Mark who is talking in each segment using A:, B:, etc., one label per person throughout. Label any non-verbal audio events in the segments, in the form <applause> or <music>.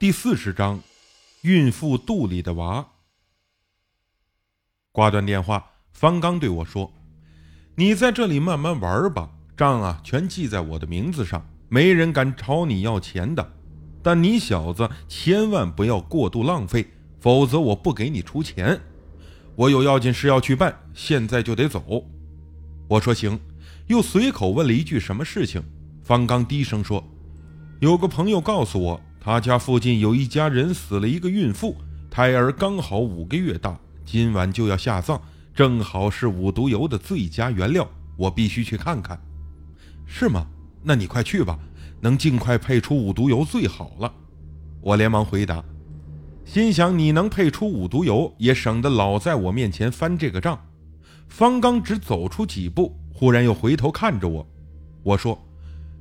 A: 第四十章，孕妇肚里的娃。挂断电话，方刚对我说：“你在这里慢慢玩吧，账啊全记在我的名字上，没人敢朝你要钱的。但你小子千万不要过度浪费，否则我不给你出钱。我有要紧事要去办，现在就得走。”我说：“行。”又随口问了一句：“什么事情？”方刚低声说：“有个朋友告诉我。”他家附近有一家人死了一个孕妇，胎儿刚好五个月大，今晚就要下葬，正好是五毒油的最佳原料，我必须去看看，是吗？那你快去吧，能尽快配出五毒油最好了。我连忙回答，心想你能配出五毒油，也省得老在我面前翻这个账。方刚只走出几步，忽然又回头看着我，我说：“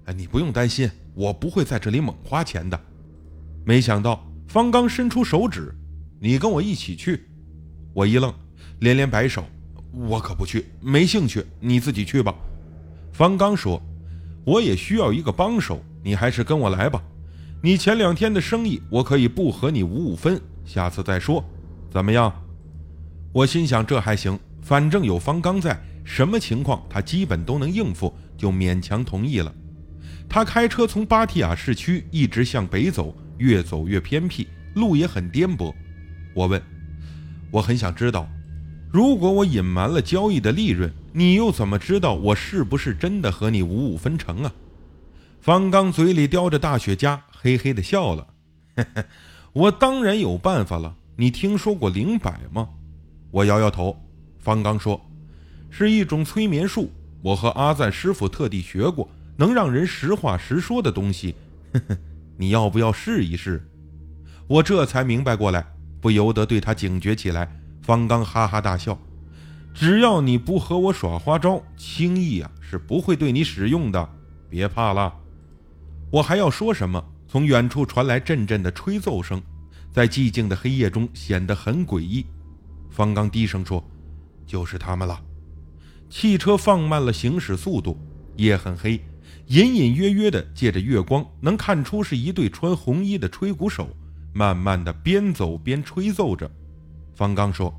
A: 哎，你不用担心，我不会在这里猛花钱的。”没想到方刚伸出手指：“你跟我一起去。”我一愣，连连摆手：“我可不去，没兴趣，你自己去吧。”方刚说：“我也需要一个帮手，你还是跟我来吧。你前两天的生意，我可以不和你五五分，下次再说，怎么样？”我心想这还行，反正有方刚在，什么情况他基本都能应付，就勉强同意了。他开车从芭提雅市区一直向北走。越走越偏僻，路也很颠簸。我问：“我很想知道，如果我隐瞒了交易的利润，你又怎么知道我是不是真的和你五五分成啊？”方刚嘴里叼着大雪茄，嘿嘿的笑了：“ <laughs> 我当然有办法了。你听说过灵摆吗？”我摇摇头。方刚说：“是一种催眠术，我和阿赞师傅特地学过，能让人实话实说的东西。”呵呵。你要不要试一试？我这才明白过来，不由得对他警觉起来。方刚哈哈大笑：“只要你不和我耍花招，轻易啊是不会对你使用的。别怕了。”我还要说什么？从远处传来阵阵的吹奏声，在寂静的黑夜中显得很诡异。方刚低声说：“就是他们了。”汽车放慢了行驶速度，夜很黑。隐隐约约的借着月光，能看出是一对穿红衣的吹鼓手，慢慢的边走边吹奏着。方刚说：“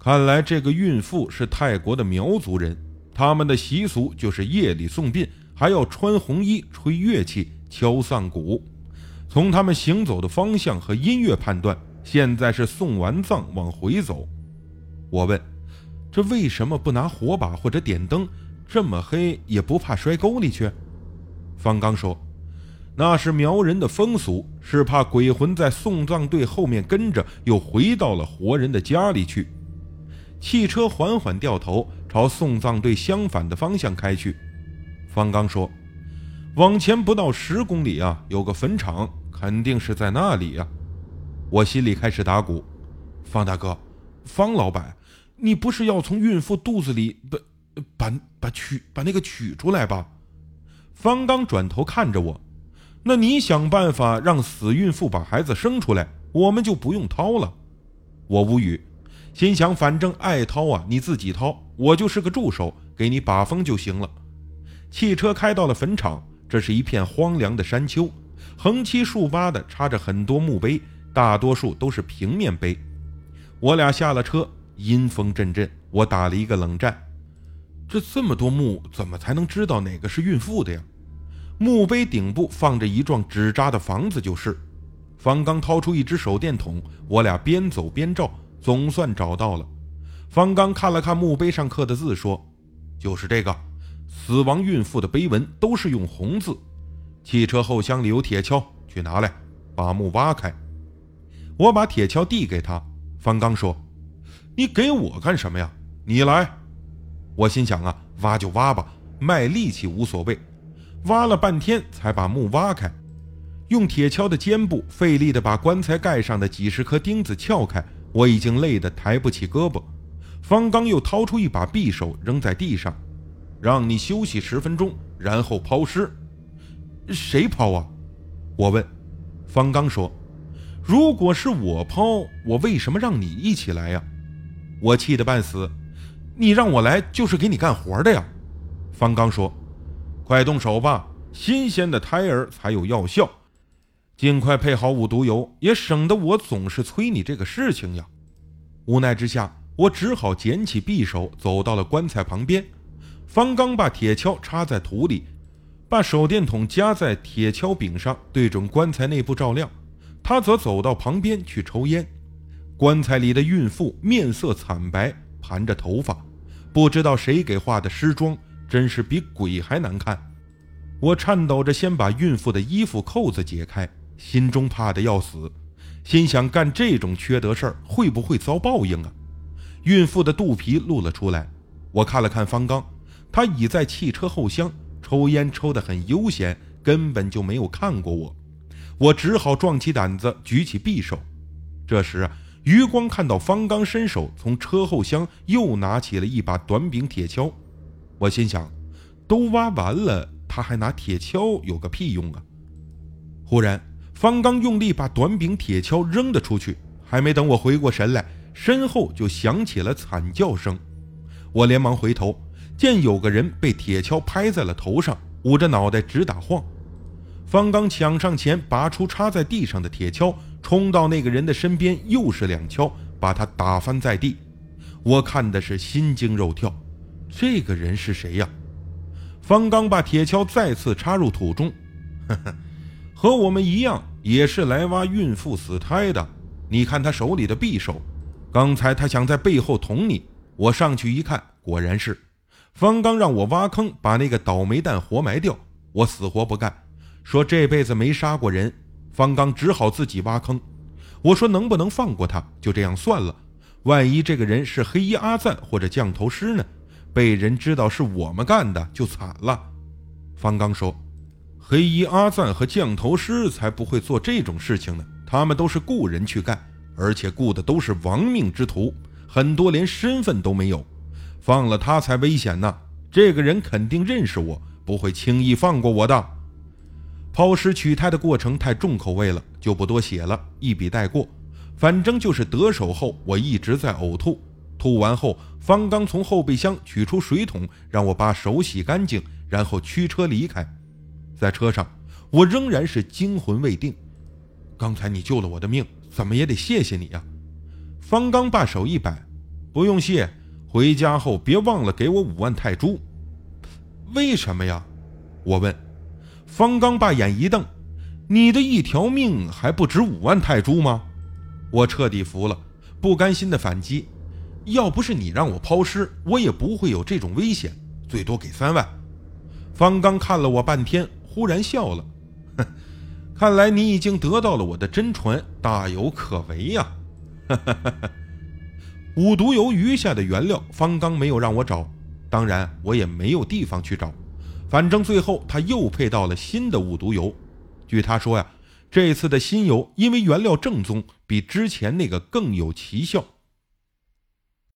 A: 看来这个孕妇是泰国的苗族人，他们的习俗就是夜里送殡，还要穿红衣、吹乐器、敲丧鼓。从他们行走的方向和音乐判断，现在是送完葬往回走。”我问：“这为什么不拿火把或者点灯？”这么黑也不怕摔沟里去？方刚说：“那是苗人的风俗，是怕鬼魂在送葬队后面跟着，又回到了活人的家里去。”汽车缓缓掉头，朝送葬队相反的方向开去。方刚说：“往前不到十公里啊，有个坟场，肯定是在那里呀。”我心里开始打鼓。方大哥，方老板，你不是要从孕妇肚子里不？把把取把那个取出来吧。方刚转头看着我，那你想办法让死孕妇把孩子生出来，我们就不用掏了。我无语，心想反正爱掏啊，你自己掏，我就是个助手，给你把风就行了。汽车开到了坟场，这是一片荒凉的山丘，横七竖八的插着很多墓碑，大多数都是平面碑。我俩下了车，阴风阵阵，我打了一个冷战。这这么多墓，怎么才能知道哪个是孕妇的呀？墓碑顶部放着一幢纸扎的房子，就是。方刚掏出一只手电筒，我俩边走边照，总算找到了。方刚看了看墓碑上刻的字，说：“就是这个，死亡孕妇的碑文都是用红字。”汽车后厢里有铁锹，去拿来，把墓挖开。我把铁锹递给他，方刚说：“你给我干什么呀？你来。”我心想啊，挖就挖吧，卖力气无所谓。挖了半天才把墓挖开，用铁锹的尖部费力地把棺材盖上的几十颗钉子撬开，我已经累得抬不起胳膊。方刚又掏出一把匕首扔在地上，让你休息十分钟，然后抛尸。谁抛啊？我问。方刚说：“如果是我抛，我为什么让你一起来呀？”我气得半死。你让我来就是给你干活的呀，方刚说：“快动手吧，新鲜的胎儿才有药效。”尽快配好五毒油，也省得我总是催你这个事情呀。无奈之下，我只好捡起匕首，走到了棺材旁边。方刚把铁锹插在土里，把手电筒夹在铁锹柄上，对准棺材内部照亮。他则走到旁边去抽烟。棺材里的孕妇面色惨白，盘着头发，不知道谁给画的尸妆，真是比鬼还难看。我颤抖着先把孕妇的衣服扣子解开，心中怕得要死，心想干这种缺德事儿会不会遭报应啊？孕妇的肚皮露了出来，我看了看方刚，他倚在汽车后厢抽烟，抽得很悠闲，根本就没有看过我。我只好壮起胆子举起匕首。这时，余光看到方刚伸手从车后箱又拿起了一把短柄铁锹。我心想，都挖完了，他还拿铁锹有个屁用啊！忽然，方刚用力把短柄铁锹扔了出去，还没等我回过神来，身后就响起了惨叫声。我连忙回头，见有个人被铁锹拍在了头上，捂着脑袋直打晃。方刚抢上前，拔出插在地上的铁锹，冲到那个人的身边，又是两锹，把他打翻在地。我看的是心惊肉跳，这个人是谁呀？方刚把铁锹再次插入土中，呵呵，和我们一样，也是来挖孕妇死胎的。你看他手里的匕首，刚才他想在背后捅你，我上去一看，果然是。方刚让我挖坑，把那个倒霉蛋活埋掉，我死活不干。说这辈子没杀过人，方刚只好自己挖坑。我说能不能放过他，就这样算了。万一这个人是黑衣阿赞或者降头师呢？被人知道是我们干的，就惨了。方刚说：“黑衣阿赞和降头师才不会做这种事情呢，他们都是雇人去干，而且雇的都是亡命之徒，很多连身份都没有。放了他才危险呢。这个人肯定认识我，不会轻易放过我的。”抛尸取胎的过程太重口味了，就不多写了，一笔带过。反正就是得手后，我一直在呕吐。吐完后，方刚从后备箱取出水桶，让我把手洗干净，然后驱车离开。在车上，我仍然是惊魂未定。刚才你救了我的命，怎么也得谢谢你呀！方刚把手一摆：“不用谢，回家后别忘了给我五万泰铢。”为什么呀？我问。方刚把眼一瞪：“你的一条命还不值五万泰铢吗？”我彻底服了，不甘心的反击：“要不是你让我抛尸，我也不会有这种危险，最多给三万。”方刚看了我半天，忽然笑了：“哼，看来你已经得到了我的真传，大有可为呀！”哈哈哈哈五毒油余下的原料，方刚没有让我找，当然我也没有地方去找。反正最后他又配到了新的五毒油，据他说呀，这次的新油因为原料正宗，比之前那个更有奇效。